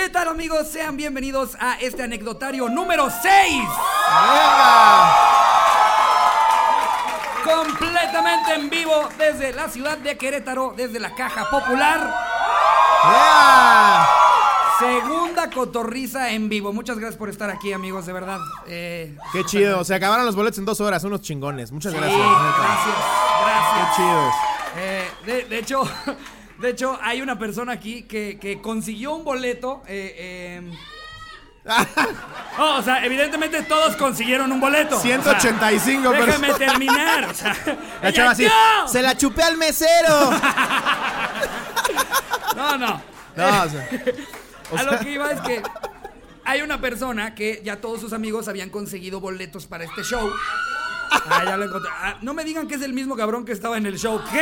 ¿Qué tal amigos? Sean bienvenidos a este anecdotario número 6. ¡Venga! Completamente en vivo desde la ciudad de Querétaro, desde la Caja Popular. Segunda cotorriza en vivo. Muchas gracias por estar aquí, amigos, de verdad. Eh, Qué chido. Se acabaron los boletos en dos horas. Unos chingones. Muchas sí, gracias. gracias, gracias. Qué chidos. Eh, de, de hecho, de hecho, hay una persona aquí que, que consiguió un boleto. eh, eh, no, o sea, evidentemente todos consiguieron un boleto. 185 O sea, Déjame personas. terminar. O sea, La ella, chava así. ¡No! ¡Se la chupé al mesero! No, no. No, o sea, A lo que iba es que hay una persona que ya todos sus amigos habían conseguido boletos para este show. Ah, ya lo encontré. Ah, no me digan que es el mismo cabrón que estaba en el show. ¿Qué?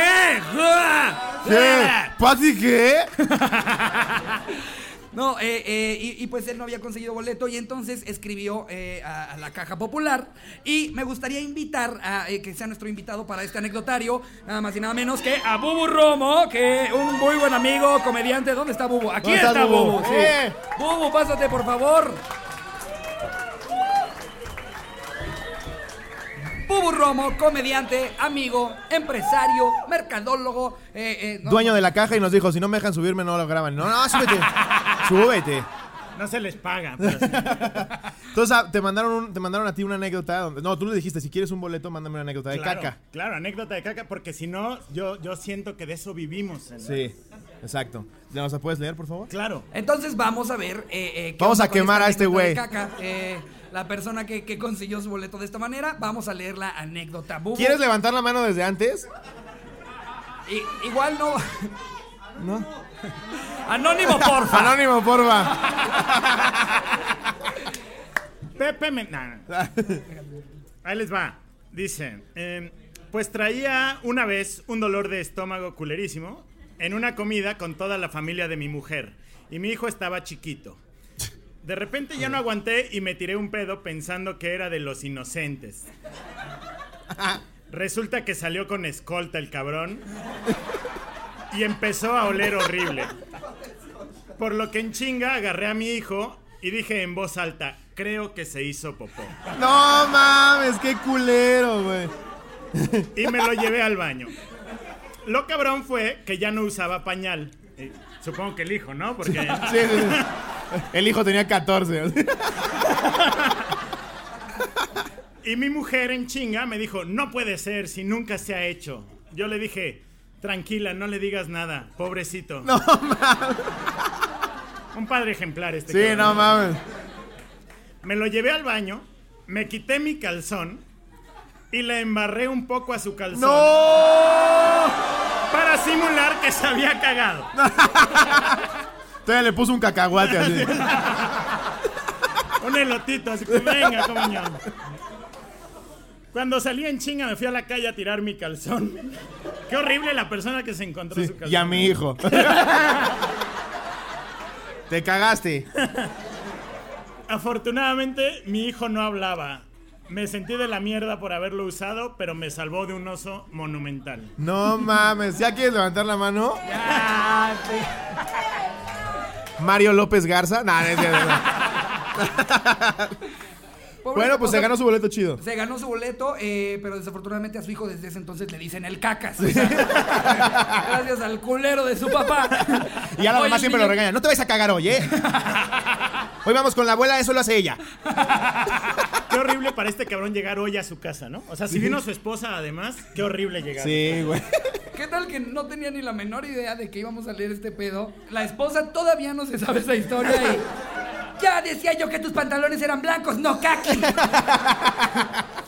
¡Ah! ¿Qué? ¿Pati qué? No, eh, eh, y, y pues él no había conseguido boleto y entonces escribió eh, a, a la Caja Popular y me gustaría invitar a eh, que sea nuestro invitado para este anecdotario, nada más y nada menos que a Bubu Romo, que un muy buen amigo, comediante. ¿Dónde está Bubu? Aquí ¿Dónde está está Bubu. Bubu? sí. Eh. Bubu, pásate por favor. Bubu Romo, comediante, amigo, empresario, mercadólogo, eh, eh, no, Dueño de la caja y nos dijo, si no me dejan subirme no lo graban. No, no, súbete. Súbete. No se les paga. pero sí. Entonces ah, te mandaron, un- te mandaron a ti una anécdota donde... No, tú le dijiste, si quieres un boleto, mándame una anécdota de claro, caca. Claro, anécdota de caca, porque si no, yo, yo siento que de eso vivimos. Sí, exacto. ¿Ya ¿Nos la puedes leer, por favor? Claro. Entonces vamos a ver. eh, eh, qué Vamos onda a con quemar esta a este anécdota de güey. caca. Eh, la persona que, que consiguió su boleto de esta manera, vamos a leer la anécdota. Bubu. ¿Quieres levantar la mano desde antes? I- igual no. No. Anónimo, porfa. Anónimo, porfa. Pepe me... nah, nah. Ahí les va. Dice, eh, pues traía una vez un dolor de estómago culerísimo en una comida con toda la familia de mi mujer y mi hijo estaba chiquito. De repente ya no aguanté y me tiré un pedo pensando que era de los inocentes. Resulta que salió con escolta el cabrón y empezó a oler horrible. Por lo que en chinga agarré a mi hijo y dije en voz alta, creo que se hizo popó. No mames, qué culero, güey. Y me lo llevé al baño. Lo cabrón fue que ya no usaba pañal. Eh, supongo que el hijo, ¿no? Porque Sí, sí, sí. El hijo tenía 14. Y mi mujer en chinga me dijo, no puede ser si nunca se ha hecho. Yo le dije, tranquila, no le digas nada, pobrecito. No mames. Un padre ejemplar este. Sí, cabrón. no mames. Me lo llevé al baño, me quité mi calzón y le embarré un poco a su calzón ¡No! para simular que se había cagado. Todavía le puso un cacahuate así. Un elotito, así que venga, coño. Cuando salí en chinga me fui a la calle a tirar mi calzón. Qué horrible la persona que se encontró Sí, su calzón. y a mi hijo. Te cagaste. Afortunadamente, mi hijo no hablaba. Me sentí de la mierda por haberlo usado, pero me salvó de un oso monumental. No mames. ¿Ya quieres levantar la mano? Mario López Garza. Nah, no es cierto. Pobre Bueno, pues se ganó su boleto chido. Se ganó su boleto, eh, pero desafortunadamente a su hijo desde ese entonces le dicen el cacas. Gracias al culero de su papá. Y ya la mamá siempre lo regaña. No te vayas a cagar hoy, ¿eh? Hoy vamos con la abuela, eso lo hace ella. Qué horrible para este cabrón llegar hoy a su casa, ¿no? O sea, si vino su esposa además, qué horrible llegar. Sí, güey. ¿Qué tal que no tenía ni la menor idea de que íbamos a leer este pedo? La esposa todavía no se sabe esa historia y. Ya decía yo que tus pantalones eran blancos, no kaki.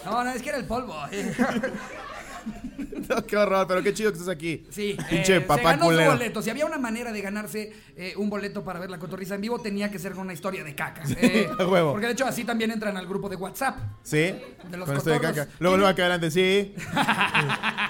No, no, es que era el polvo. eh. No, qué horror, pero qué chido que estés aquí. Sí, Pinche eh, papá se ganó culero. su boleto. Si había una manera de ganarse eh, un boleto para ver la cotorriza en vivo, tenía que ser con una historia de caca. Eh, huevo. Porque de hecho así también entran al grupo de WhatsApp. Sí. De los con esto de cotorros. caca. Luego, luego acá adelante, sí.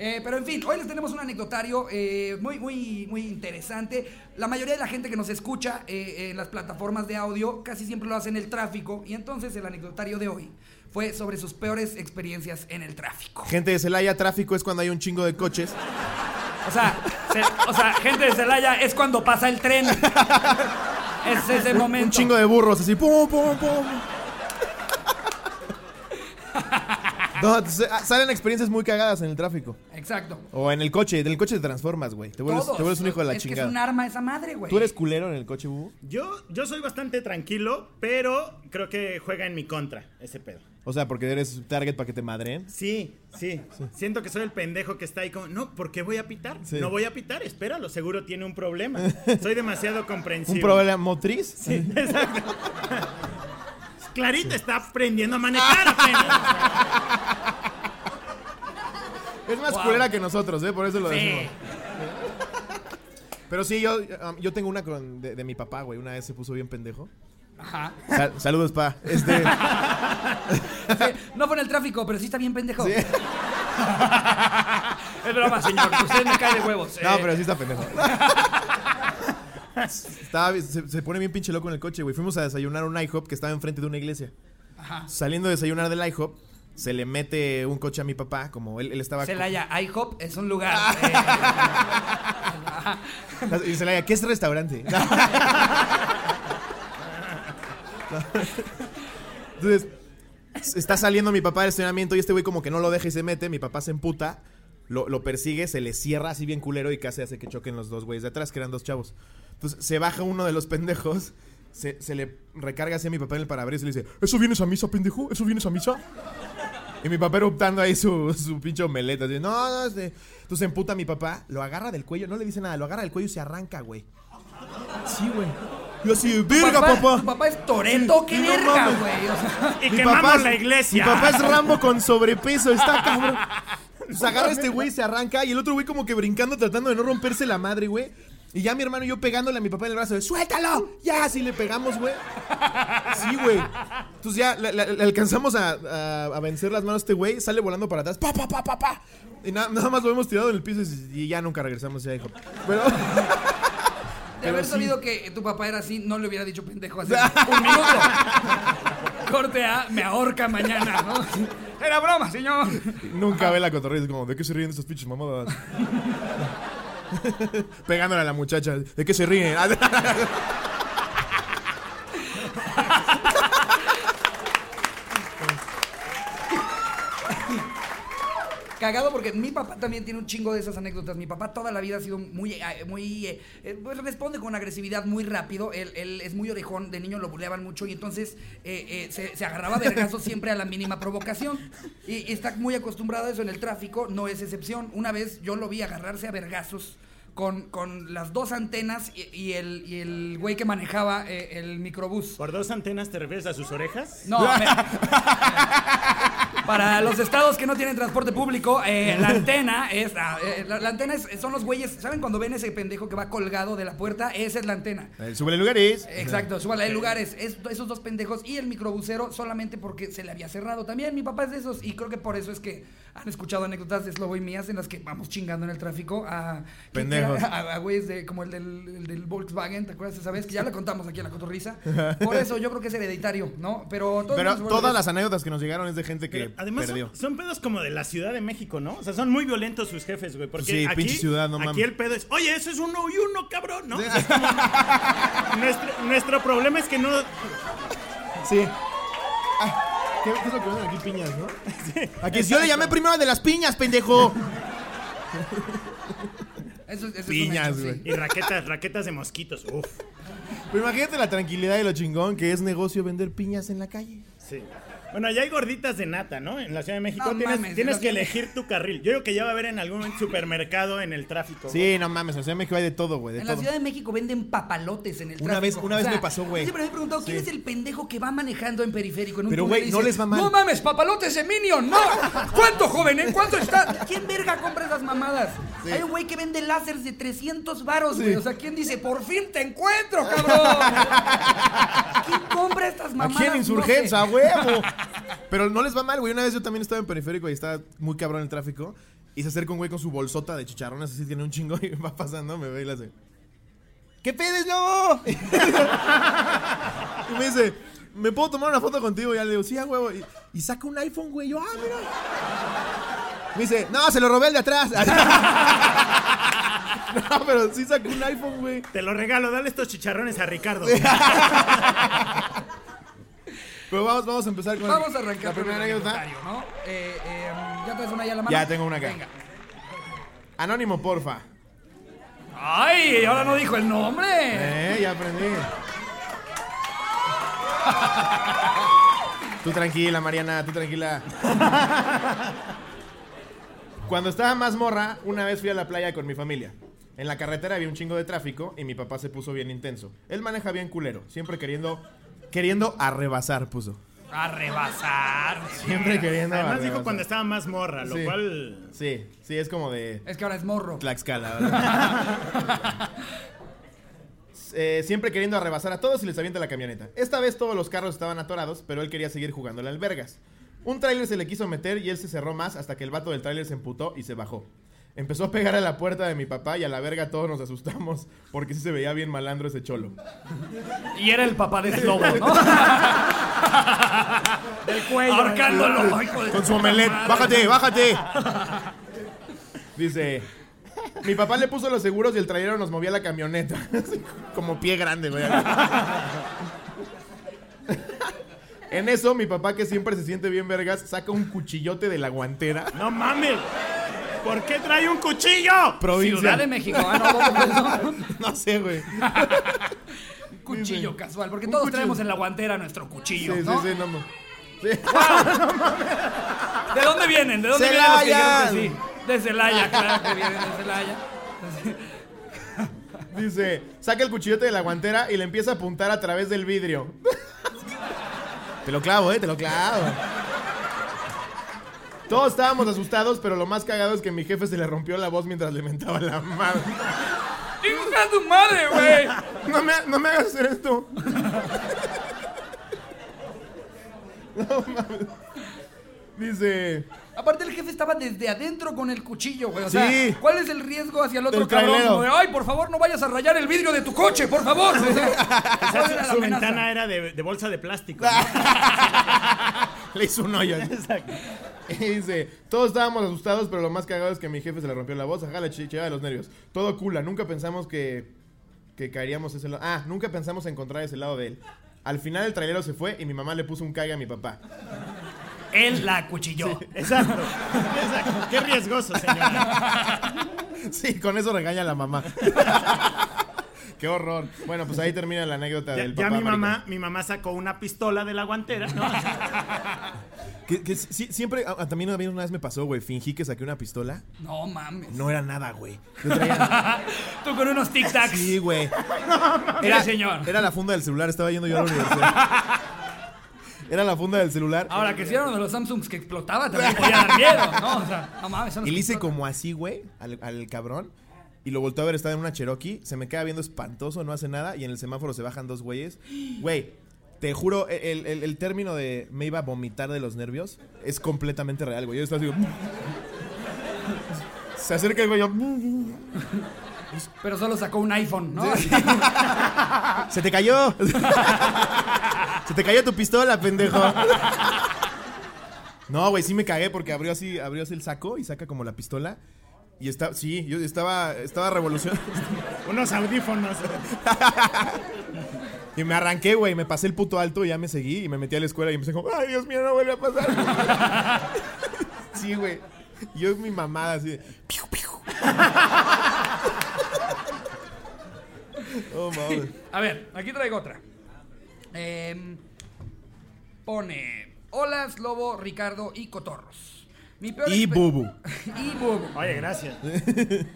Eh, pero en fin, hoy les tenemos un anecdotario eh, muy, muy, muy interesante. La mayoría de la gente que nos escucha eh, en las plataformas de audio casi siempre lo hace en el tráfico. Y entonces el anecdotario de hoy fue sobre sus peores experiencias en el tráfico. Gente de Celaya, tráfico es cuando hay un chingo de coches. O sea, se- o sea, gente de Celaya, es cuando pasa el tren. Es ese momento. Un chingo de burros así, pum, pum, pum. No, ah, salen experiencias muy cagadas en el tráfico. Exacto. O en el coche. En el coche te transformas, güey. Te vuelves, Todos. te vuelves un hijo de la es que chingada. es un arma esa madre, güey. ¿Tú eres culero en el coche, Bubu? Yo, yo soy bastante tranquilo, pero creo que juega en mi contra ese pedo. O sea, porque eres target para que te madren. Sí, sí, Siento que soy el pendejo que está ahí como, no, ¿por qué voy a pitar? Sí. No voy a pitar, espéralo, seguro tiene un problema. Soy demasiado comprensivo. ¿Un problema motriz? Sí, exacto. Clarita está aprendiendo a manejar apenas. Es más Wow. culera que nosotros, ¿eh? Por eso lo Sí. decimos. Pero sí, yo, um, yo tengo una con, de, de mi papá, güey. Una vez se puso bien pendejo. Ajá. Sal- saludos, pa. Este, Sí, No fue en el tráfico, pero sí está bien pendejo. sí. Es broma, señor. Usted me cae de huevos. No, Eh, pero sí está pendejo. Estaba, se, se pone bien pinche loco en el coche, güey. Fuimos a desayunar a un IHOP que estaba enfrente de una iglesia. Ajá. Saliendo de desayunar del IHOP, se le mete un coche a mi papá, como él, él estaba... Celaya, IHOP es un lugar. eh, Y Celaya, ¿qué es restaurante? Entonces, está saliendo mi papá del estacionamiento y este güey como que no lo deja y se mete. Mi papá se emputa, lo, lo persigue, se le cierra así bien culero y casi hace que choquen los dos güeyes de atrás, que eran dos chavos. Entonces, se baja uno de los pendejos, se, se le recarga así a mi papá en el parabrisas y le dice, ¿eso vienes a misa, pendejo? ¿Eso vienes a misa? Y mi papá eruptando ahí su, su pinche omeleta. Así, no, no, este". Entonces se emputa mi papá, lo agarra del cuello, no le dice nada, lo agarra del cuello y se arranca, güey. Sí, güey. Yo así, verga, papá. Tu papá es Toreto, qué no verga, mames. güey. O sea, Y Mi quemamos papá es- la iglesia. Mi papá es Rambo con sobrepeso, está cabrón. Se agarra este güey, se arranca y el otro güey como que brincando tratando de no romperse la madre, güey. Y ya mi hermano y yo pegándole a mi papá en el brazo, de, ¡suéltalo! Ya, así le pegamos, güey. Sí, güey. Entonces ya le, le- le alcanzamos a, a- a vencer las manos a este güey, sale volando para atrás, pa, pa, pa, pa, pa. Y na- nada más lo hemos tirado en el piso y, y ya nunca regresamos, ya dijo. Pero... de haber sabido que tu papá era así, no le hubiera dicho pendejo hace un minuto. Corte A, me ahorca mañana, ¿no? Era broma, señor. Nunca ve la cotorrilla, es como, ¿de qué se ríen estas pinches mamadas? Pegándole a la muchacha, ¿de qué se ríen? Cagado porque mi papá también tiene un chingo de esas anécdotas. Mi papá toda la vida ha sido muy, eh, muy, eh, eh, pues responde con agresividad muy rápido. Él, él es muy orejón, de niño lo buleaban mucho y entonces eh, eh, se, se agarraba a vergazos siempre a la mínima provocación. Y, y está muy acostumbrado a eso en el tráfico, no es excepción. Una vez yo lo vi agarrarse a vergazos con, con las dos antenas y, y el, y el güey que manejaba el microbús. ¿Por dos antenas te refieres a sus orejas? No, me- para los estados que no tienen transporte público, eh, la antena es. ah, eh, la, la antena es- son los güeyes. ¿Saben cuando ven ese pendejo que va colgado de la puerta? Esa es la antena. El súbele lugares. Exacto, súbala hay lugares. Es- esos dos pendejos y el microbusero solamente porque se le había cerrado. También mi papá es de esos y creo que por eso es que han escuchado anécdotas de Slobo y mías en las que vamos chingando en el tráfico a. Pendejos. a, a güeyes de, como el del, el del Volkswagen, ¿te acuerdas esa vez? Que ya lo contamos aquí en la cotorriza. Por eso yo creo que es hereditario, ¿no? Pero, todas las anécdotas que nos llegaron es de gente que Pero además perdió. son, son pedos como de la Ciudad de México, ¿no? O sea, son muy violentos sus jefes, güey. Porque Sí, aquí, pinche ciudad, no aquí mames. el pedo es, oye, eso es uno y uno, cabrón, ¿no? O sea, es como- nuestro, nuestro problema es que no... Sí. Ah, ¿qué, qué es lo que venden aquí? Piñas, ¿no? Aquí yo le llamé primero de las piñas, pendejo. Eso, eso es un Piñas, hecho, sí. güey. Y raquetas, raquetas de mosquitos, uf. Pero imagínate la tranquilidad y lo chingón que es negocio vender piñas en la calle. Sí. Bueno, ya hay gorditas de nata, ¿no? En la Ciudad de México No tienes, mames, tienes que elegir tu carril. Yo creo que ya va a haber en algún supermercado en el tráfico. Sí, no mames, en la Ciudad de México hay de todo, güey, de En todo. la Ciudad de México venden papalotes en el Una tráfico. vez- una vez me pasó, güey. yo Siempre me he preguntado, ¿quién Sí. es el pendejo que va manejando en periférico en un Pero, túnel güey, y no les va mal. No mames, papalotes de Minion, no. ¿Cuánto, joven? ¿En cuánto está? ¿Quién verga compra esas mamadas? Sí. Hay un güey que vende láseres de 300 varos, Sí. güey. O sea, ¿quién dice, por fin te encuentro, cabrón? ¿Quién compra estas mamadas? Aquí en No Insurgencia, sé. huevo. Pero no les va mal, güey. Una vez yo también estaba en periférico y estaba muy cabrón el tráfico. Y se acerca un güey con su bolsota de chicharrones, así tiene un chingo y va pasando, me ve y le hace. ¿Qué pedes, lobo? y me dice, ¿me puedo tomar una foto contigo? Y ya le digo, sí, a huevo. Y, y saca un iPhone, güey. Yo, ah, mira. Me dice, no, se lo robé el de atrás. No, pero sí sacó un iPhone, güey. Te lo regalo, dale estos chicharrones a Ricardo. Pero vamos, vamos a empezar con Vamos a arrancar la primera anécdota. ¿no? Eh, eh, ¿Ya traes una ya la mano? Ya tengo una acá. Venga. Anónimo, porfa. ¡Ay! Ahora no dijo el nombre. Eh, ya aprendí. Tú tranquila, Mariana, tú tranquila. Cuando estaba más morra, una vez fui a la playa con mi familia. En la carretera había un chingo de tráfico y mi papá se puso bien intenso. Él maneja bien culero, siempre queriendo queriendo arrebasar puso. A rebasar. Siempre queriendo Además arrebasar. dijo cuando estaba más morra, lo Sí. cual... Sí, sí, es como de Es que ahora es morro. Tlaxcala, ¿verdad? Eh, siempre queriendo arrebasar a todos y les avienta la camioneta. Esta vez todos los carros estaban atorados, pero él quería seguir jugando al albergas. Un tráiler se le quiso meter y él se cerró más hasta que el vato del tráiler se emputó y se bajó. Empezó a pegar a la puerta de mi papá y a la verga todos nos asustamos porque sí se veía bien malandro ese cholo. Y era el papá de Slobo, ¿no? El cuello. Ahorcándolo. hijo de Con su puta omelet. madre. ¡Bájate, bájate! Dice... Mi papá le puso los seguros y el trailero nos movía la camioneta. Como pie grande, güey. En eso, mi papá, que siempre se siente bien vergas, saca un cuchillote de la guantera. No mames. ¿Por qué trae un cuchillo? Provincia. Ciudad de México. Ah, no, ¿cómo fue eso? No sé, güey. Un cuchillo casual. Porque todos cuchillo. traemos en la guantera nuestro cuchillo, Sí, ¿no? sí, sí, no, no. Sí. ¿De dónde vienen? ¿De dónde Celaya. vienen los que dijeron que sí? De Celaya, claro que vienen de Celaya. Dice, saca el cuchillote de la guantera y le empieza a apuntar a través del vidrio. Te lo clavo, eh, te lo clavo. Todos estábamos asustados, pero lo más cagado es que mi jefe se le rompió la voz mientras le mentaba la madre. ¡Hija de tu madre, güey! No me, no me hagas hacer esto. No mames. Dice, Aparte el jefe estaba desde adentro con el cuchillo, güey. O Sí. sea, ¿cuál es el riesgo hacia el otro Del cabrón? trailero. Como de, Ay, por favor, no vayas a rayar el vidrio de tu coche, por favor. O sea, Quizás ¿cuál era la su amenaza? ventana era de, de bolsa de plástico. ¿no? le hizo un hoyo. Y dice, todos estábamos asustados, pero lo más cagado es que a mi jefe se le rompió la voz. Ajá, la chichada de los nervios. Todo cula, nunca pensamos que, que caeríamos ese lado. Ah, nunca pensamos encontrar ese lado de él. Al final el trailero se fue y mi mamá le puso un cague a mi papá. Él la cuchilló. Exacto. Exacto. Qué riesgoso, señora. Sí, con eso regaña a la mamá. Qué horror. Bueno, pues ahí termina la anécdota Ya, del ya papá. mi mamá, mi mamá sacó una pistola de la guantera, ¿no? Que, que sí- siempre, también a mí una vez me pasó, güey. Fingí que saqué una pistola. No mames. No era nada, güey. Yo traía... Tú con unos tic-tacs. Sí, güey. Mira, señor. Era la funda del celular, estaba yendo yo a la universidad. Era la funda del celular. Ahora, que si era uno de los Samsungs que explotaba, también podía dar miedo, ¿no? O sea, no mames. son los Y le que hice explotan. como así, güey, al, al cabrón. Y lo volteó a ver, estaba en una Cherokee. Se me queda viendo espantoso, no hace nada. Y en el semáforo se bajan dos güeyes. Güey, te juro, el, el- el término de me iba a vomitar de los nervios es completamente real, güey. Yo estaba así. Se acerca el güey, yo. Pero solo sacó un iPhone, ¿no? ¡Se te cayó! ¡Se te cayó tu pistola, pendejo! No, güey, sí me cagué porque abrió así, abrió así el saco y saca como la pistola. Y está, sí, yo estaba, estaba revolucionando. Unos audífonos. Y me arranqué, güey, me pasé el puto alto y ya me seguí y me metí a la escuela y empecé como, ay, Dios mío, no vuelve a pasar. sí, güey. Yo mi mamada así de, piu, piu. oh, mames. A ver, aquí traigo otra. Em, pone: Hola, Slobo, Ricardo y Cotorros. Mi peor Y Bubu. y Bubu. Oye, gracias.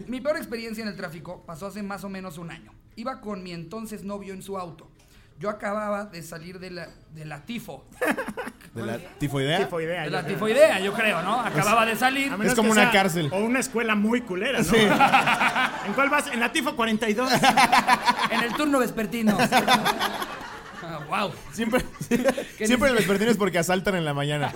Mi peor experiencia en el tráfico pasó hace más o menos un año. Iba con mi entonces novio en su auto. Yo acababa de salir de la, de la tifo. ¿De la tifoidea? Tifoidea. De la creo. tifoidea, yo creo, ¿no? Acababa de salir. Es como una sea- cárcel. O una escuela muy culera, ¿no? ¿En cuál vas? En la Tifo 42. En el turno vespertino. Ah, wow. Siempre, siempre ni- el vespertino es porque asaltan en la mañana.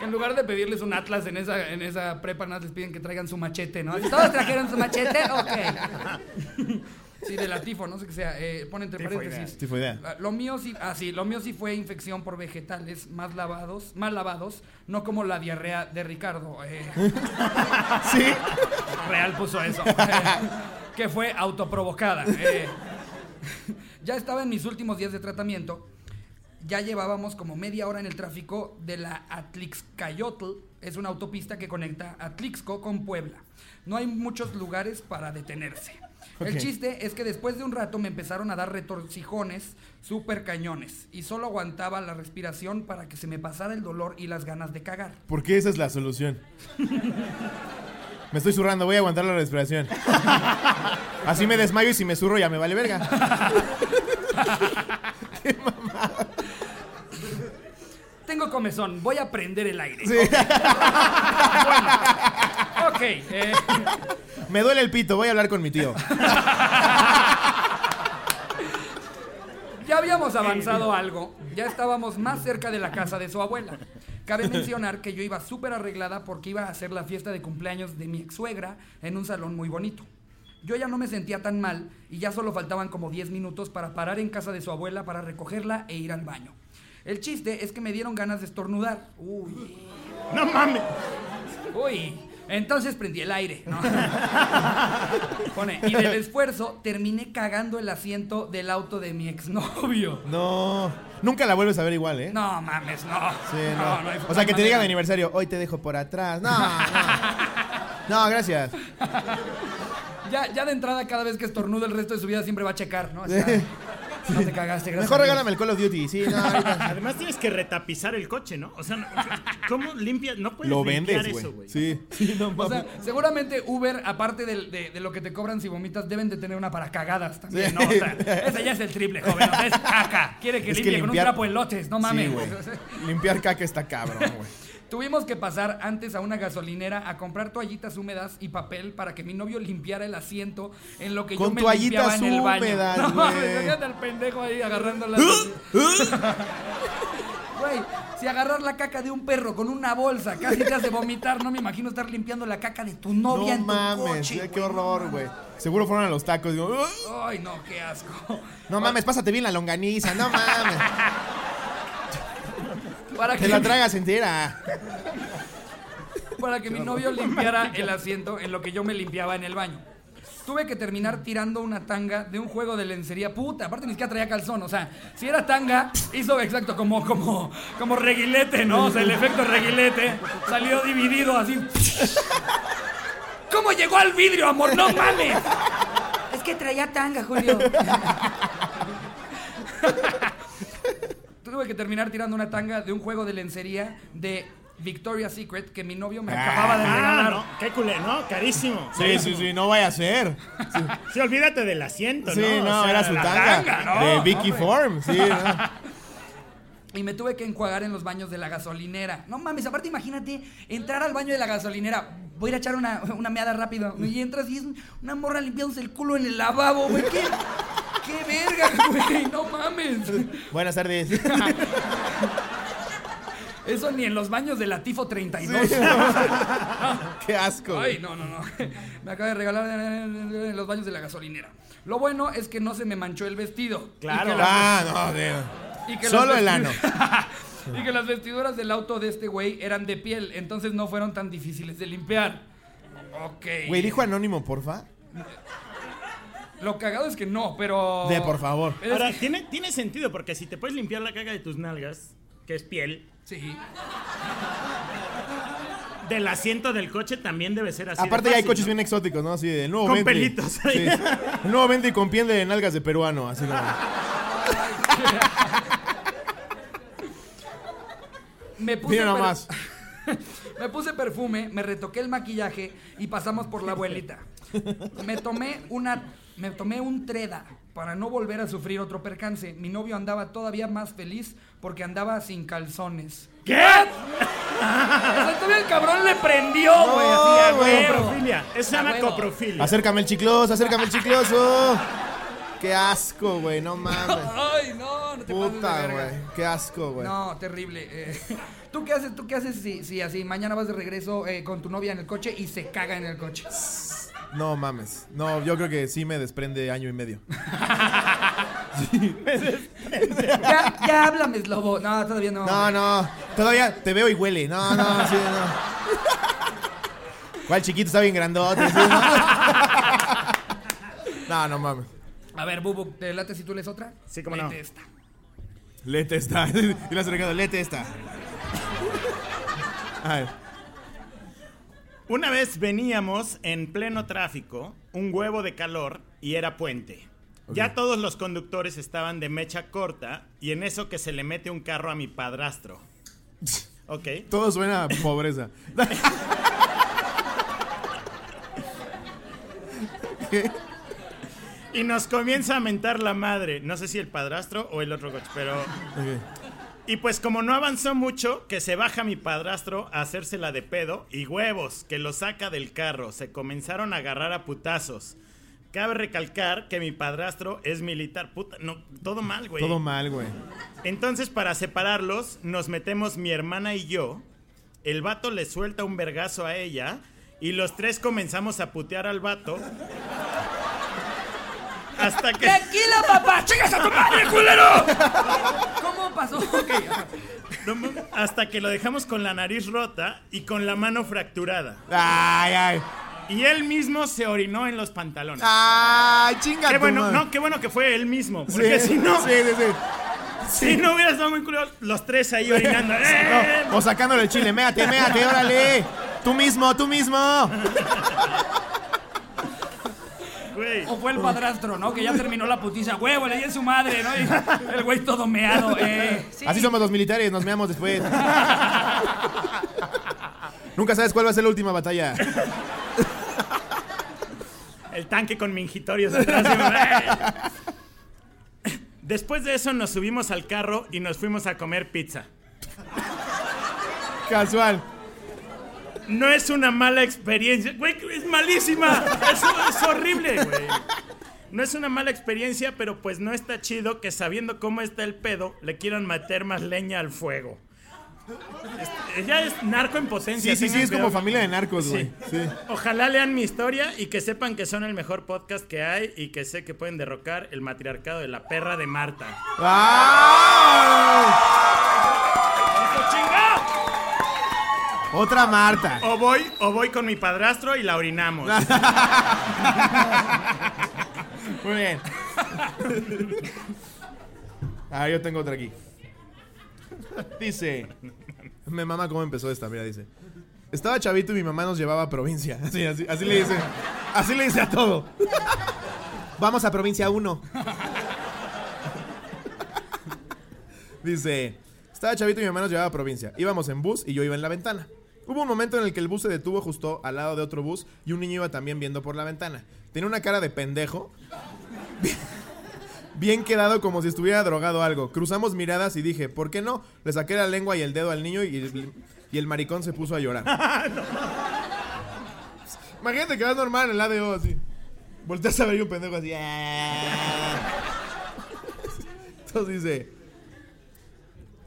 En lugar de pedirles un atlas en esa, en esa prepa, nada les piden que traigan su machete, ¿no? ¿Todos trajeron su machete? Ok. Sí, de la tifo, no sé qué sea. Eh, pone entre Tifoidea. paréntesis. Tifoidea. La- Lo mío sí, ah, sí, lo mío sí fue infección por vegetales más lavados, mal lavados, no como la diarrea de Ricardo. eh, Sí. Real puso eso. eh, que fue autoprovocada. eh. ya estaba en mis últimos días de tratamiento. Ya llevábamos como media hora en el tráfico de la Atlixcayotl. Es una autopista que conecta Atlixco con Puebla. No hay muchos lugares para detenerse. El chiste es que después de un rato me empezaron a dar retorcijones súper cañones y solo aguantaba la respiración para que se me pasara el dolor y las ganas de cagar. Porque esa es la solución. Me estoy zurrando, voy a aguantar la respiración. Así me desmayo y si me zurro ya me vale verga. Tengo comezón, voy a prender el aire. Sí. Ok, eh, Me duele el pito, voy a hablar con mi tío. ya habíamos avanzado algo, ya estábamos más cerca de la casa de su abuela. Cabe mencionar que yo iba súper arreglada porque iba a hacer la fiesta de cumpleaños de mi ex suegra en un salón muy bonito. Yo ya no me sentía tan mal y ya solo faltaban como 10 minutos para parar en casa de su abuela para recogerla e ir al baño. El chiste es que me dieron ganas de estornudar. Uy, No mames. Uy, entonces prendí el aire, ¿no? Pone, y del esfuerzo terminé cagando el asiento del auto de mi exnovio. No. Nunca la vuelves a ver igual, ¿eh? No mames, no. Sí, no. no hay o sea, que te digan de aniversario, hoy te dejo por atrás. No, no. No, gracias. Ya, ya de entrada, cada vez que estornudo el resto de su vida siempre va a checar, ¿no? O sea, no te cagaste, gracias. Mejor regálame el Call of Duty. Sí, no, ahorita. Además tienes que retapizar el coche, ¿no? O sea, no- ¿cómo limpias? No puedes Lo limpiar vendes, eso, güey. güey. Sí. Sí, no O sea, seguramente Uber, aparte del- de, de lo que te cobran si vomitas, deben de tener una para cagadas también, Sí. ¿no? O sea, esa ya es el triple, joven. O sea, es caca. Quiere que Es que limpie con un limpiar- trapo en lotes, no mames. Sí, güey. Limpiar caca está cabrón, güey. Tuvimos que pasar antes a una gasolinera a comprar toallitas húmedas y papel para que mi novio limpiara el asiento en lo que yo Con me toallitas limpiaba en el baño. húmedas, no, mames, al pendejo ahí agarrándola. Güey, si agarrar la caca de un perro con una bolsa casi te hace vomitar, no me imagino estar limpiando la caca de tu novia No en tu mames, coche. ya, qué horror, güey. Seguro fueron a los tacos. Digo. Ay, no, qué asco. no mames, pásate bien la longaniza, no mames. Para Te que, la tragas entera. para que mi novio limpiara el asiento en lo que yo me limpiaba en el baño. Tuve que terminar tirando una tanga de un juego de lencería puta. Aparte ni siquiera traía calzón. O sea, si era tanga, hizo exacto como, como, como reguilete, ¿no? O sea, el efecto reguilete salió dividido así. ¿Cómo llegó al vidrio, amor? ¡No mames! Es que traía tanga, Julio. Tuve que terminar tirando una tanga de un juego de lencería de Victoria's Secret que mi novio me acababa de Ah, regalar. no, qué culé, ¿no? Carísimo. Sí, sí, sí, no vaya a ser. Sí, olvídate del asiento, Sí, ¿no? no, O sea, era su tanga. tanga, ¿no? De Vicky Hombre. Form, sí, no. Y me tuve que enjuagar en los baños de la gasolinera. No mames, aparte imagínate entrar al baño de la gasolinera. Voy a ir a echar una, una meada rápido. Y entras y es una morra limpiándose el culo en el lavabo, güey. ¿Qué, qué verga, güey. No mames. Buenas tardes. Eso ni en los baños de la Tifo 32. Qué asco. Ay, no, no, no. Me acaba de regalar en los baños de la gasolinera. Lo bueno es que no se me manchó el vestido. Claro. Ah, no, de... y que Solo el ano. y que las vestiduras del auto de este güey eran de piel, entonces no fueron tan difíciles de limpiar. Ok. Güey, dijo anónimo, porfa. Lo cagado es que no, pero. De, por favor. Ahora, que- tiene, tiene sentido, porque si te puedes limpiar la caga de tus nalgas, que es piel, Sí. del asiento del coche también debe ser así. de Aparte ya hay coches ¿no? bien exóticos, ¿no? Así de nuevo Con Bentley. pelitos. Sí. El nuevo Bentley con piel de nalgas de peruano, así como... Me puse. Mira nomás. me puse perfume, me retoqué el maquillaje y pasamos por la abuelita. Me tomé una. Me tomé un treda para no volver a sufrir otro percance. Mi novio andaba todavía más feliz porque andaba sin calzones. ¿Qué? Todavía el cabrón le prendió, güey. así a güey. huevo. Coprofilia. Eso se A llama huevo. coprofilia. Acércame el chicloso, acércame el chicloso. Qué asco, güey, no mames. Ay, no, no te Puta, güey. Qué asco, güey. No, terrible. eh. ¿Tú qué haces? ¿Tú qué haces si, si así mañana vas de regreso eh, con tu novia en el coche y se caga en el coche? No mames. No, yo creo que sí me desprende año y medio. Ya, ya háblame, Slobo. No, todavía no. No, no. Todavía te veo y huele. No, no, sí, no. ¿Cuál chiquito está bien grandote? sí, no? no, no mames. A ver, Bubu, ¿te late si tú lees otra? Sí, cómo no. Léete esta. Lete esta. Y le has regado, lete esta. A ver. Una vez veníamos en pleno tráfico, un huevo de calor y era puente. Ya todos los conductores estaban de mecha corta y en eso que se le mete un carro a mi padrastro. Ok. Todo suena a pobreza. Y nos comienza a mentar la madre. No sé si el padrastro o el otro coche, pero... Ok. Y pues como no avanzó mucho, que se baja mi padrastro a hacérsela de pedo y huevos, que lo saca del carro. Se comenzaron a agarrar a putazos. Cabe recalcar que mi padrastro es militar. Puta, no, todo mal, güey. Todo mal, güey. Entonces, para separarlos, nos metemos mi hermana y yo. El vato le suelta un vergazo a ella. Y los tres comenzamos a putear al vato. Hasta que. ¡Tequila, papá! ¡Chingas a tu madre, culero! ¿Cómo pasó? Ok, ajá. no mames, hasta que lo dejamos con la nariz rota y con la mano fracturada. Ay, ay. Y él mismo se orinó en los pantalones. Ay, chinga qué bueno, no, qué bueno que fue él mismo. Sí, Porque si no, Sí, sí, sí. si no hubiera estado muy culero, los tres ahí orinando. ¡Eh! No, o sacándole el chile. Méate, méate, órale. Tú mismo, tú mismo. Güey. O fue el padrastro, ¿no? Que ya terminó la putiza. Huevo, le di en su madre, ¿no? Y el güey todo meado. Eh, sí. Así somos los militares, nos meamos después. Nunca sabes cuál va a ser la última batalla. El tanque con mingitorios atrás. Después de eso nos subimos al carro y nos fuimos a comer pizza. Casual. No es una mala experiencia. Güey, es malísima. Es horrible, güey. No es una mala experiencia, pero pues no está chido que sabiendo cómo está el pedo, le quieran meter más leña al fuego. Es- ya es narco en potencia. Sí, sí, sí, es como familia de narcos, güey. Sí. Ojalá lean mi historia y que sepan que son el mejor podcast que hay y que sé que pueden derrocar el matriarcado de la perra de Marta. ¡Ay! ¡Eso! Otra Marta. O voy, o voy con mi padrastro y la orinamos. Muy bien. Ah, yo tengo otra aquí. Dice. Me mama cómo empezó esta, mira, dice. Estaba chavito y mi mamá nos llevaba a provincia. Así, así, así le dice. Así le dice a todo. Vamos a provincia 1. Dice. Estaba chavito y mi mamá nos llevaba a provincia. Íbamos en bus y yo iba en la ventana. Hubo un momento en el que el bus se detuvo justo al lado de otro bus y un niño iba también viendo por la ventana. Tenía una cara de pendejo bien quedado como si estuviera drogado algo. Cruzamos miradas y dije, ¿por qué no? Le saqué la lengua y el dedo al niño y, y el maricón se puso a llorar. Imagínate que vas normal en el ADO así. Volteas a ver y un pendejo así. "Ah". Entonces dice...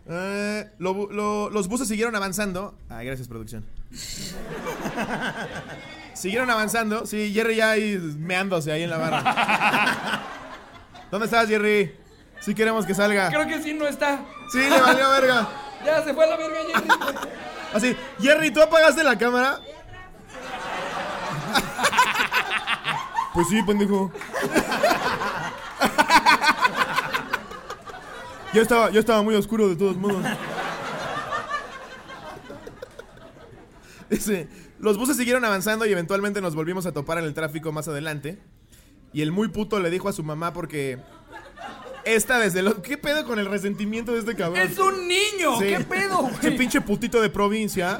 "Eh, lo bu- lo- los buses siguieron avanzando. Ay, gracias, producción. siguieron avanzando. Sí, Jerry ya ahí meándose ahí en la barra. ¿Dónde estás, Jerry? Sí queremos que salga. Creo que sí no está. Sí, le valió verga. Ya se fue a la verga, Jerry. Así, Jerry, ¿tú apagaste la cámara? Pues sí, pendejo. Yo estaba, yo estaba muy oscuro de todos modos. Dice, los buses siguieron avanzando y eventualmente nos volvimos a topar en el tráfico más adelante. Y el muy puto le dijo a su mamá porque... Esta desde lo... ¿Qué pedo con el resentimiento de este cabrón? ¡Es un niño! Sí. ¿Qué pedo, Ese güey? pinche putito de provincia.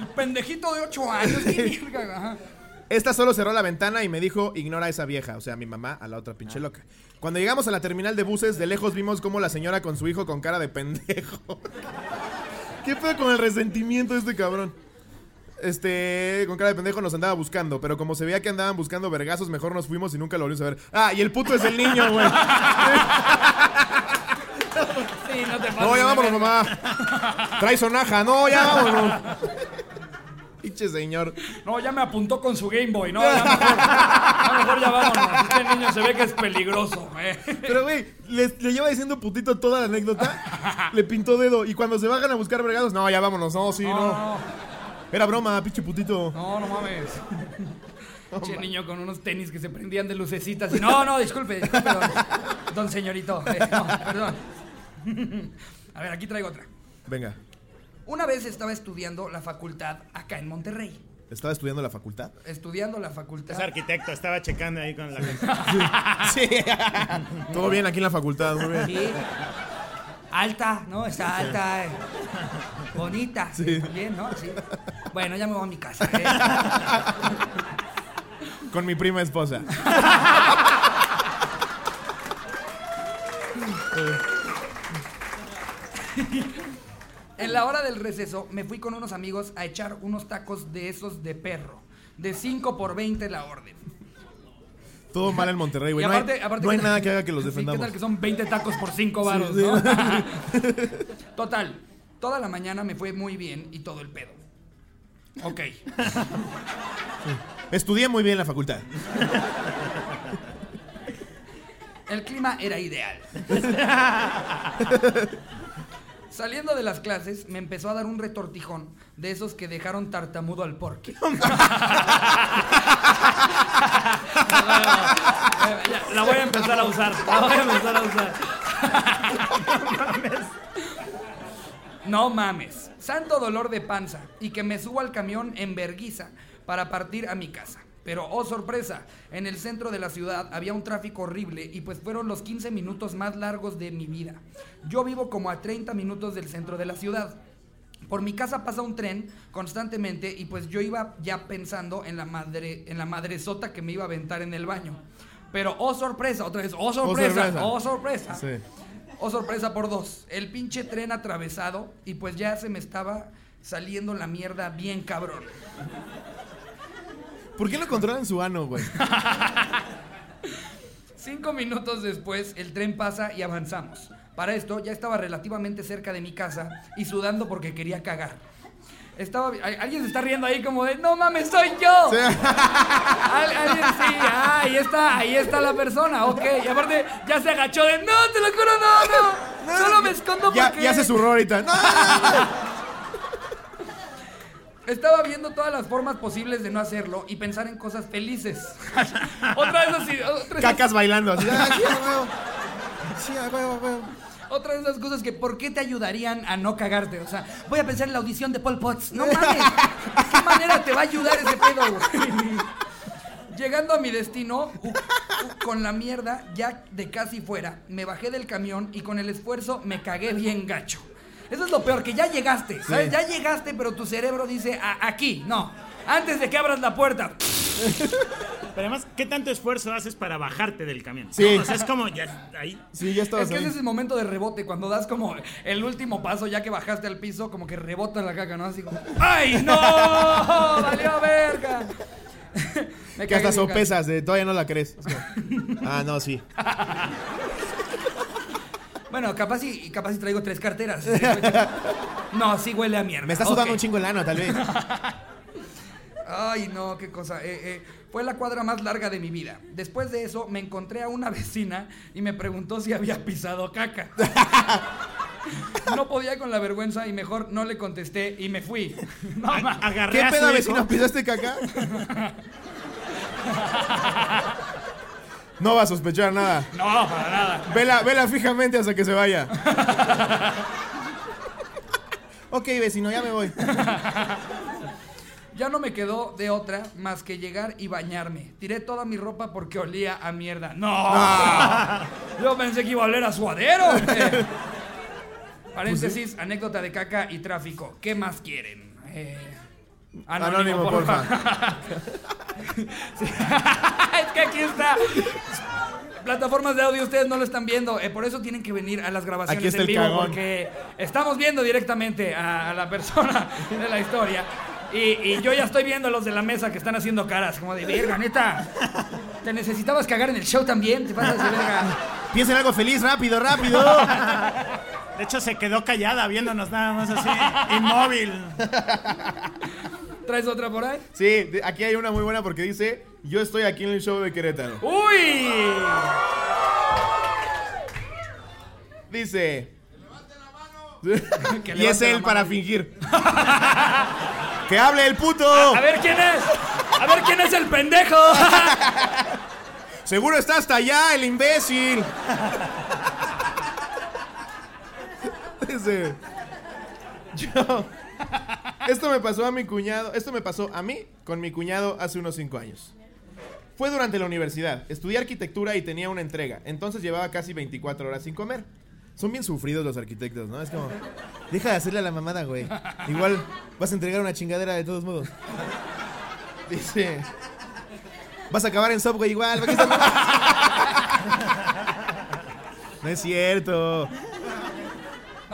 El pendejito de 8 años. qué. Esta solo cerró la ventana y me dijo, ignora a esa vieja, o sea, mi mamá, a la otra pinche loca. Cuando llegamos a la terminal de buses, de lejos vimos como la señora con su hijo con cara de pendejo. ¿Qué pedo con el resentimiento de este cabrón? Este, con cara de pendejo nos andaba buscando, pero como se veía que andaban buscando vergazos, mejor nos fuimos y nunca lo volvimos a ver. Ah, y el puto es el niño, güey. Sí, no te pases No, ya de vámonos, mamá. Trae sonaja, no, ya vámonos. Pinche señor. No, ya me apuntó con su Game Boy, ¿no? Ya mejor, mejor ya vámonos. Este niño se ve que es peligroso. eh. Pero, güey, le, le lleva diciendo putito toda la anécdota. Le pintó dedo. Y cuando se bajan a buscar bregados, no, ya vámonos. No, sí, No, no. no, Era broma, pinche putito. no, no mames. Pinche niño con unos tenis que se prendían de lucecitas. Y, no, no, disculpe, disculpe, don, don señorito. Eh, no, perdón. A ver, aquí traigo otra. Venga. Una vez estaba estudiando la facultad acá en Monterrey. ¿Estaba estudiando la facultad? Estudiando la facultad. Es arquitecto, estaba checando ahí con la gente. Sí. Todo bien aquí en la facultad, muy bien. Sí. Alta, ¿no? Está alta. eh. Bonita. Sí. Bien, ¿no? Sí. Bueno, ya me voy a mi casa. eh. Con mi prima esposa. En la hora del receso me fui con unos amigos a echar unos tacos de esos de perro. De 5 por 20 la orden. Todo mal en Monterrey, güey. No hay, aparte- aparte no hay ¿qué nada que haga que los defendamos. ¿Qué tal que son 20 tacos por 5 varos, Sí, sí. no? Total, toda la mañana me fue muy bien y todo el pedo. Ok. Estudié muy bien en la facultad. El clima era ideal. Saliendo de las clases, me empezó a dar un retortijón de esos que dejaron tartamudo al porqui. la voy a empezar a usar. La voy a empezar a usar. No mames. Santo dolor de panza. Y que me subo al camión en verguiza para partir a mi casa. Pero, oh sorpresa, en el centro de la ciudad había un tráfico horrible y pues fueron los 15 minutos más largos de mi vida. Yo vivo como a 30 minutos del centro de la ciudad. Por mi casa pasa un tren constantemente y pues yo iba ya pensando en la madre en la madresota que me iba a aventar en el baño. Pero oh sorpresa, otra vez, oh sorpresa, sorpresa. oh sorpresa. Sí. Oh, sorpresa por dos. El pinche tren atravesado y pues ya se me estaba saliendo la mierda bien cabrón. ¿Por qué lo controlan su ano, güey? Cinco minutos después, el tren pasa y avanzamos. Para esto, ya estaba relativamente cerca de mi casa y sudando porque quería cagar. Estaba, al- alguien se está riendo ahí como de, no mames, soy yo. Al- alguien sí, ah, ahí está, ahí está la persona, ok. Y aparte, ya se agachó de, no, te lo juro, no, no. Solo me escondo Ya, porque... ya se zurró ahorita. No, no. Estaba viendo todas las formas posibles de no hacerlo y pensar en cosas felices. otra vez así, otra, Cacas bailando así. Ah, sí, huevo. Huevo, otra de esas cosas que ¿por qué te ayudarían a no cagarte? O sea, voy a pensar en la audición de Paul Potts. No mames. ¿De qué manera te va a ayudar ese pedo, güey? Llegando a mi destino, con la mierda ya de casi fuera, me bajé del camión y con el esfuerzo me cagué bien gacho. Eso es lo peor, que ya llegaste, ¿sabes? Ya llegaste, pero tu cerebro dice, "A- aquí, no. Antes de que abras la puerta. Pero además, ¿qué tanto esfuerzo haces para bajarte del camión? Sí. O sea, es como ya ahí. Sí, ya estabas Es que ese ahí. es el momento de rebote, cuando das como el último paso, ya que bajaste al piso, como que rebota la caca, ¿no? Así como, ¡ay, no! ¡Valió verga! Me Que hasta sopesas, de todavía no la crees. Ah, no, sí. Bueno, capaz y capaz y traigo tres carteras. No, sí huele a mierda. Me está sudando un chingo el ano, tal vez. Ay, no, qué cosa. Eh, eh, fue la cuadra más larga de mi vida. Después de eso, me encontré a una vecina y me preguntó si había pisado caca. No podía con la vergüenza y mejor no le contesté y me fui. No, agarré ¿Qué a pedo, hijo. vecino? ¿Pisaste caca? No va a sospechar nada. no, para nada. Vela, vela fijamente hasta que se vaya. Ok, vecino, ya me voy. Ya no me quedó de otra más que llegar y bañarme. Tiré toda mi ropa porque olía a mierda. ¡No! Yo pensé que iba a oler a suadero. Eh, Paréntesis, anécdota de caca y tráfico. ¿Qué más quieren? Eh, Anónimo, porfa. Sí. Que aquí está. Plataformas de audio, ustedes no lo están viendo. eh, por eso tienen que venir a las grabaciones Aquí está en el vivo. cagón. Porque estamos viendo directamente a, a la persona de la historia. Y, y yo ya estoy viendo a los de la mesa que están haciendo caras. Como de verga, neta. ¿Te necesitabas cagar en el show también? ¿Te pasas de verga? Piensa en algo feliz, rápido, rápido. De hecho, se quedó callada viéndonos nada más así, inmóvil. ¿Traes otra por ahí? Sí, aquí hay una muy buena porque dice, yo estoy aquí en el show de Querétaro. ¡Uy! Dice... Que y levante es la él mano. para fingir. ¡Que hable el puto! A ver quién es. A ver quién es el pendejo. Seguro está hasta allá, el imbécil. Dice, yo, esto me pasó a mi cuñado, esto me pasó a mí con mi cuñado hace unos cinco años. Fue durante la universidad, estudié arquitectura y tenía una entrega, entonces llevaba casi 24 horas sin comer. Son bien sufridos los arquitectos, ¿no? Es como, deja de hacerle a la mamada, güey. Igual vas a entregar una chingadera de todos modos. Dice, vas a acabar en Subway igual. ¿para qué estás- No es cierto.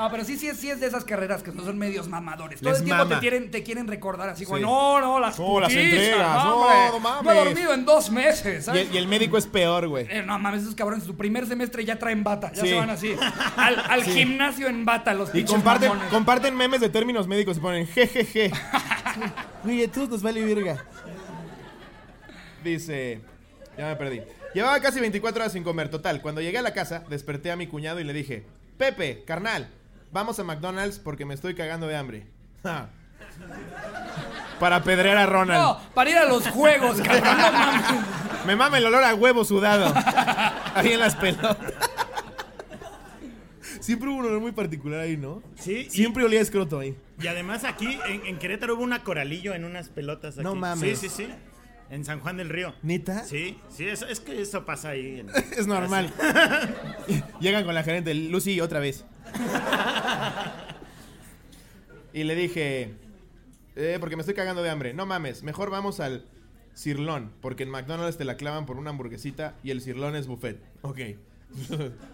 No, pero sí, sí, es- sí es de esas carreras que no son medios mamadores. Todo Les el tiempo te mama. quieren, te quieren recordar así Sí. no, no, las No, las putizas, entregas, no, no, hombre, no mames. No he dormido en dos meses, Y ¿sabes? el, y el médico es peor, güey. Eh, no mames, esos cabrones, su primer semestre ya traen bata, ya Sí. se van así. Al, gimnasio en bata, los Y pinches comparten, mamones. comparten memes de términos médicos y ponen jejeje. Oye, tú nos vale verga. Dice, ya me perdí. Llevaba casi 24 horas sin comer, total. Cuando llegué a la casa, desperté a mi cuñado y le dije, Pepe, carnal, vamos a McDonald's porque me estoy cagando de hambre. Para pedrear a Ronald. No, para ir a los juegos, cabrón, no mames. Me mama el olor a huevo sudado. Ahí en las pelotas. Siempre hubo un olor muy particular ahí, ¿no? Sí, y- Siempre olía escroto ahí. Y además aquí en, en Querétaro hubo una coralillo en unas pelotas. Aquí. No mames. Sí, sí, sí. En San Juan del Río. ¿Neta? Sí, sí, eso- es que eso pasa ahí. en- Es normal. Llegan con la gerente, Lucy, otra vez. Y le dije, eh, porque me estoy cagando de hambre. No mames, mejor vamos al cirlón, porque en McDonald's te la clavan por una hamburguesita y el cirlón es buffet. Ok.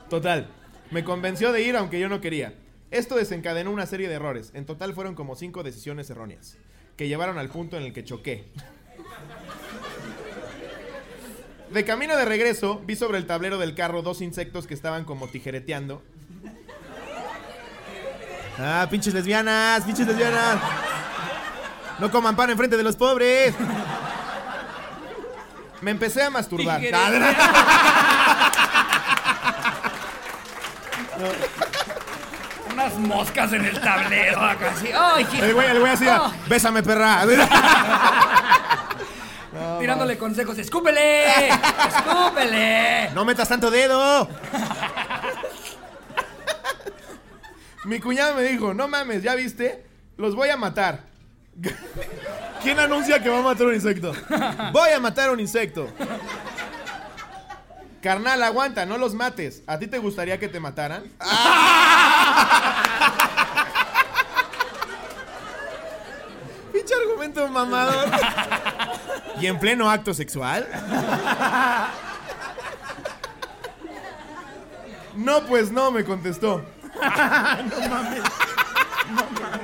Total. Me convenció de ir aunque yo no quería. Esto desencadenó una serie de errores. En total fueron como cinco decisiones erróneas, que llevaron al punto en el que choqué. De camino de regreso, vi sobre el tablero del carro dos insectos que estaban como tijereteando. Ah, pinches lesbianas, pinches lesbianas. No coman pan enfrente de los pobres. Me empecé a masturbar. Tijeretea. Unas moscas en el tablero acá así. ¡Ay, El güey, el güey así, Oh. bésame perra. Tirándole consejos. ¡Escúpele! ¡Escúpele! No metas tanto dedo. Mi cuñado me dijo, no mames, ¿ya viste? Los voy a matar. ¿Quién anuncia que va a matar un insecto? Voy a matar un insecto. Carnal, aguanta, no los mates. ¿A ti te gustaría que te mataran? Pinche argumento mamador. ¿Y en pleno acto sexual? No, pues no, me contestó.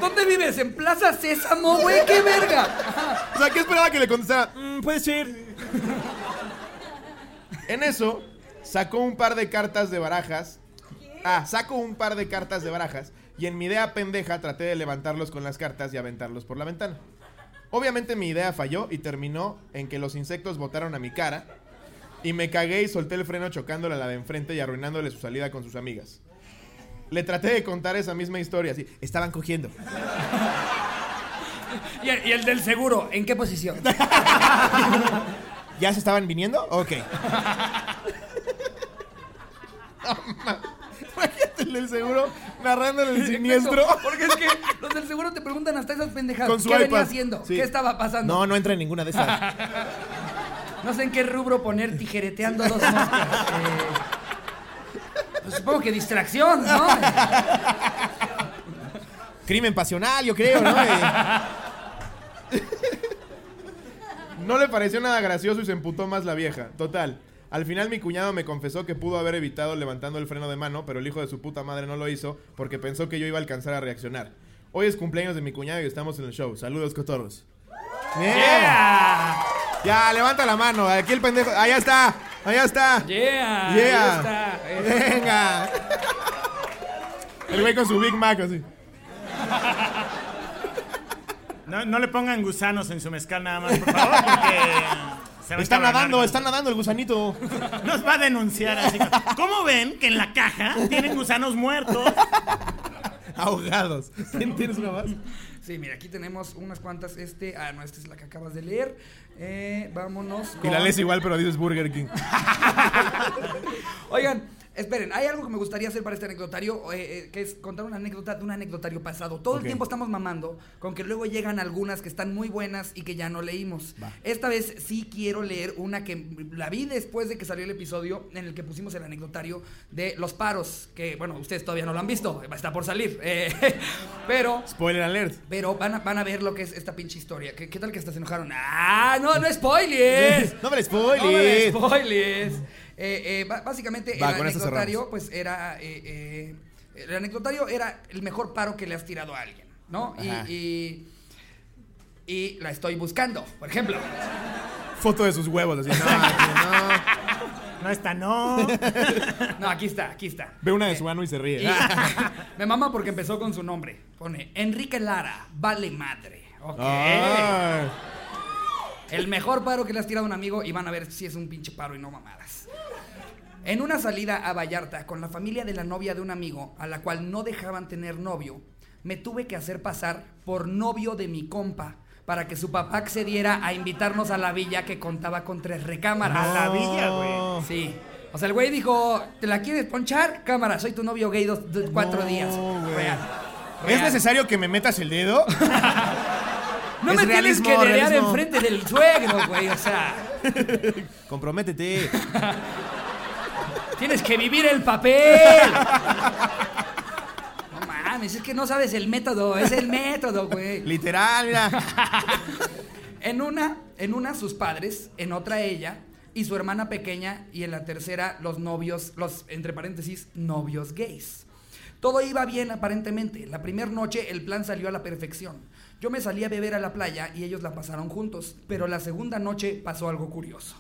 ¿Dónde vives? ¿En Plaza Sésamo, güey? ¡Qué verga! O sea, ¿qué esperaba que le contestara? "Mm, puede ser. En eso, sacó un par de cartas de barajas. Ah, saco un par de cartas de barajas. Y en mi idea pendeja traté de levantarlos con las cartas y aventarlos por la ventana. Obviamente mi idea falló y terminó en que los insectos botaron a mi cara. Y me cagué y solté el freno chocándole a la de enfrente y arruinándole su salida con sus amigas. Le traté de contar esa misma historia, así. Estaban cogiendo. Y el, y el del seguro, ¿en qué posición? ¿Ya se estaban viniendo? Ok. Imagínate el del seguro narrándole el siniestro. Exacto, Porque es que los del seguro te preguntan hasta esas pendejadas. Con su ¿Qué venía haciendo? Sí. ¿Qué estaba pasando? No, no entra en ninguna de esas. No sé en qué rubro poner tijereteando dos moscas. Eh, pues supongo que distracción, ¿no? Crimen pasional, yo creo, ¿no? Eh. No le pareció nada gracioso y se emputó más la vieja. Total. Al final mi cuñado me confesó que pudo haber evitado levantando el freno de mano, pero el hijo de su puta madre no lo hizo porque pensó que yo iba a alcanzar a reaccionar. Hoy es cumpleaños de mi cuñado y estamos en el show. Saludos, cotorros. Bien. ¡Yeah! Ya, levanta la mano. Aquí el pendejo. Allá está. Allá está. ¡Yeah! ahí Yeah. está. Eh, Venga. El güey con su Big Mac así. No, no le pongan gusanos en su mezcal nada más, por favor, porque... se va Está nadando, con- está nadando el gusanito. Nos va a denunciar así. ¿Cómo ven que en la caja tienen gusanos muertos? Ahogados. ¿Tienes una más? Sí, mira, aquí tenemos unas cuantas. Este, ah, no, esta es la que acabas de leer. Eh, vámonos. Y la con- lees igual, pero dices Burger King. Oigan, esperen, hay algo que me gustaría hacer para este anecdotario, eh, eh, que es contar una anécdota de un anecdotario pasado. Todo el tiempo estamos mamando con que luego llegan algunas que están muy buenas y que ya no leímos. Va. Esta vez sí quiero leer una que la vi después de que salió el episodio en el que pusimos el anecdotario de los paros, que bueno, ustedes todavía no lo han visto, está por salir. eh, pero Spoiler alert. pero van a, van a ver lo que es esta pinche historia. ¿Qué, qué tal que hasta se enojaron? ¡Ah! ¡No, no spoilers! No me la No me spoilers. Eh, eh, básicamente Va, el anecdotario, pues era. eh, eh, el anecdotario era el mejor paro que le has tirado a alguien, ¿no? Y, y, y la estoy buscando, por ejemplo. Foto de sus huevos, así. No, no. No está, no. No, aquí está, aquí está. Ve una de su ano y se ríe. y- me mama porque empezó con su nombre. Pone Enrique Lara, vale madre. Ok. El mejor paro que le has tirado a un amigo y van a ver si es un pinche paro y no mamadas. En una salida a Vallarta con la familia de la novia de un amigo, a la cual no dejaban tener novio, me tuve que hacer pasar por novio de mi compa para que su papá accediera a invitarnos a la villa que contaba con tres recámaras. A la villa, güey. Sí. O sea, el güey dijo, ¿te la quieres ponchar? Cámara, soy tu novio gay dos, dos- cuatro No, días. Real. ¿Es necesario que me metas el dedo? No Es me realismo, tienes que realismo. enfrente del suegro, güey. O sea, Comprométete. tienes que vivir el papel. No mames, es que no sabes el método. Es el método, güey. Literal, mira. En una, en una sus padres, en otra ella y su hermana pequeña y en la tercera los novios, los entre paréntesis novios gays. Todo iba bien aparentemente. La primera noche el plan salió a la perfección. Yo me salí a beber a la playa y ellos la pasaron juntos, pero la segunda noche pasó algo curioso.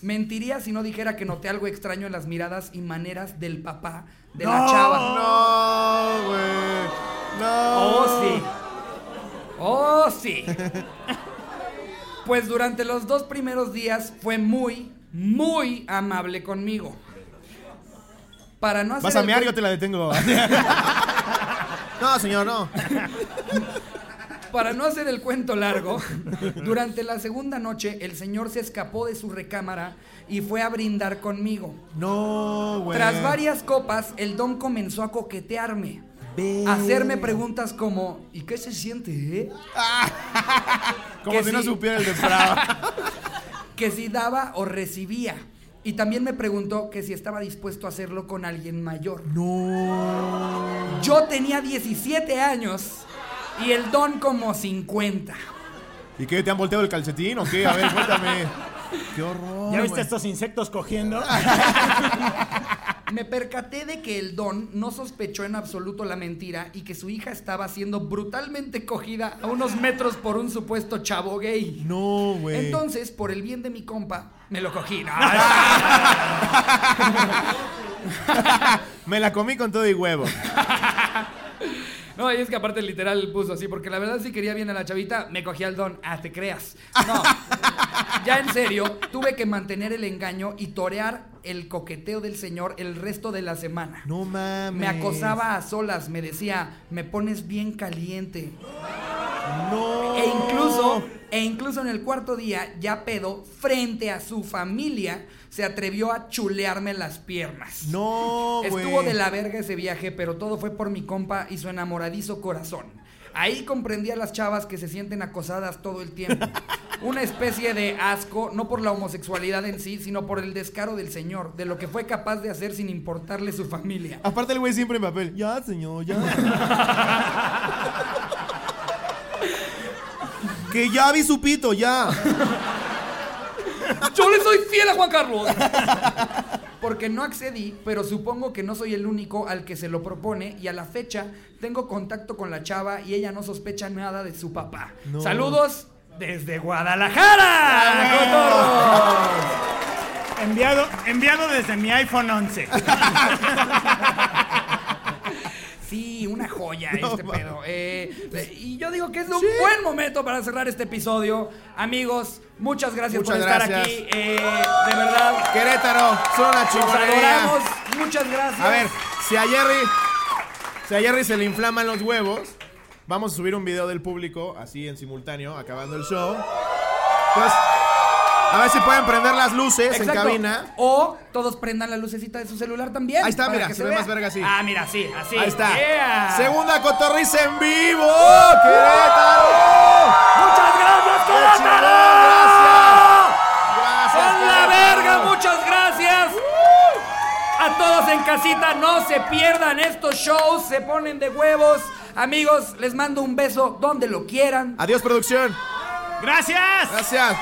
Mentiría si no dijera que noté algo extraño en las miradas y maneras del papá de la chava. No, güey. No. Oh, sí. Oh, sí. Pues durante los dos primeros días fue muy, muy amable conmigo. Para no hacer Vas a mear, yo te la detengo. No, señor, no. Para no hacer el cuento largo, durante la segunda noche el señor se escapó de su recámara y fue a brindar conmigo. No, güey. Tras varias copas, el don comenzó a coquetearme. Hacerme preguntas como, ¿y qué se siente, eh? Como que si no supiera el desbravo. que si daba o recibía. Y también me preguntó que si estaba dispuesto a hacerlo con alguien mayor. No. Yo tenía 17 años y el don como 50. ¿Y qué? ¿Te han volteado el calcetín o qué? A ver, cuéntame. Qué horror. ¿Ya viste güey. estos insectos cogiendo? Me percaté de que el don no sospechó en absoluto la mentira y que su hija estaba siendo brutalmente cogida a unos metros por un supuesto chavo gay. No, güey. Entonces, por el bien de mi compa, me lo cogí. No, Me la comí con todo y huevo. No, y es que aparte literal puso así, porque la verdad si quería bien a la chavita, me cogí al don. Ah, te creas. No. ya en serio, tuve que mantener el engaño y torear el coqueteo del señor el resto de la semana. No mames. Me acosaba a solas, me decía, me pones bien caliente. No. E incluso, e incluso en el cuarto día, ya pedo, frente a su familia, se atrevió a chulearme las piernas. No, güey. Estuvo de la verga ese viaje, pero todo fue por mi compa y su enamoradizo corazón. Ahí comprendí a las chavas que se sienten acosadas todo el tiempo. Una especie de asco, no por la homosexualidad en sí, sino por el descaro del señor, de lo que fue capaz de hacer sin importarle su familia. Aparte el güey siempre en papel. Ya, señor, ya. que ya vi su pito, ya. Yo le soy fiel a Juan Carlos. Porque no accedí, pero supongo que no soy el único al que se lo propone y a la fecha tengo contacto con la chava y ella no sospecha nada de su papá. No. Saludos desde Guadalajara. cotorros. Enviado, enviado desde mi iPhone 11. Una joya este mames. pedo. Eh, eh, y yo digo que es un buen momento para cerrar este episodio. Amigos, muchas gracias Muchas por estar aquí. Eh, de verdad, Querétaro, los chingonería. Muchas gracias. A ver, si a Jerry, si a Jerry se le inflaman los huevos, vamos a subir un video del público así en simultáneo, acabando el show. Entonces, a ver si pueden prender las luces en cabina. O todos prendan la lucecita de su celular también. Ahí está, mira, que se ve más verga así. Ah, mira, así, así. Ahí está. Yeah. Segunda cotorriza en vivo. Querétaro. Muchas gracias, ¡Qué Querétaro. Gracias. ¡Son la verga! ¡Muchas gracias! A todos en casita, no se pierdan estos shows, se ponen de huevos. Amigos, les mando un beso donde lo quieran. Adiós, producción. ¡Gracias! Gracias.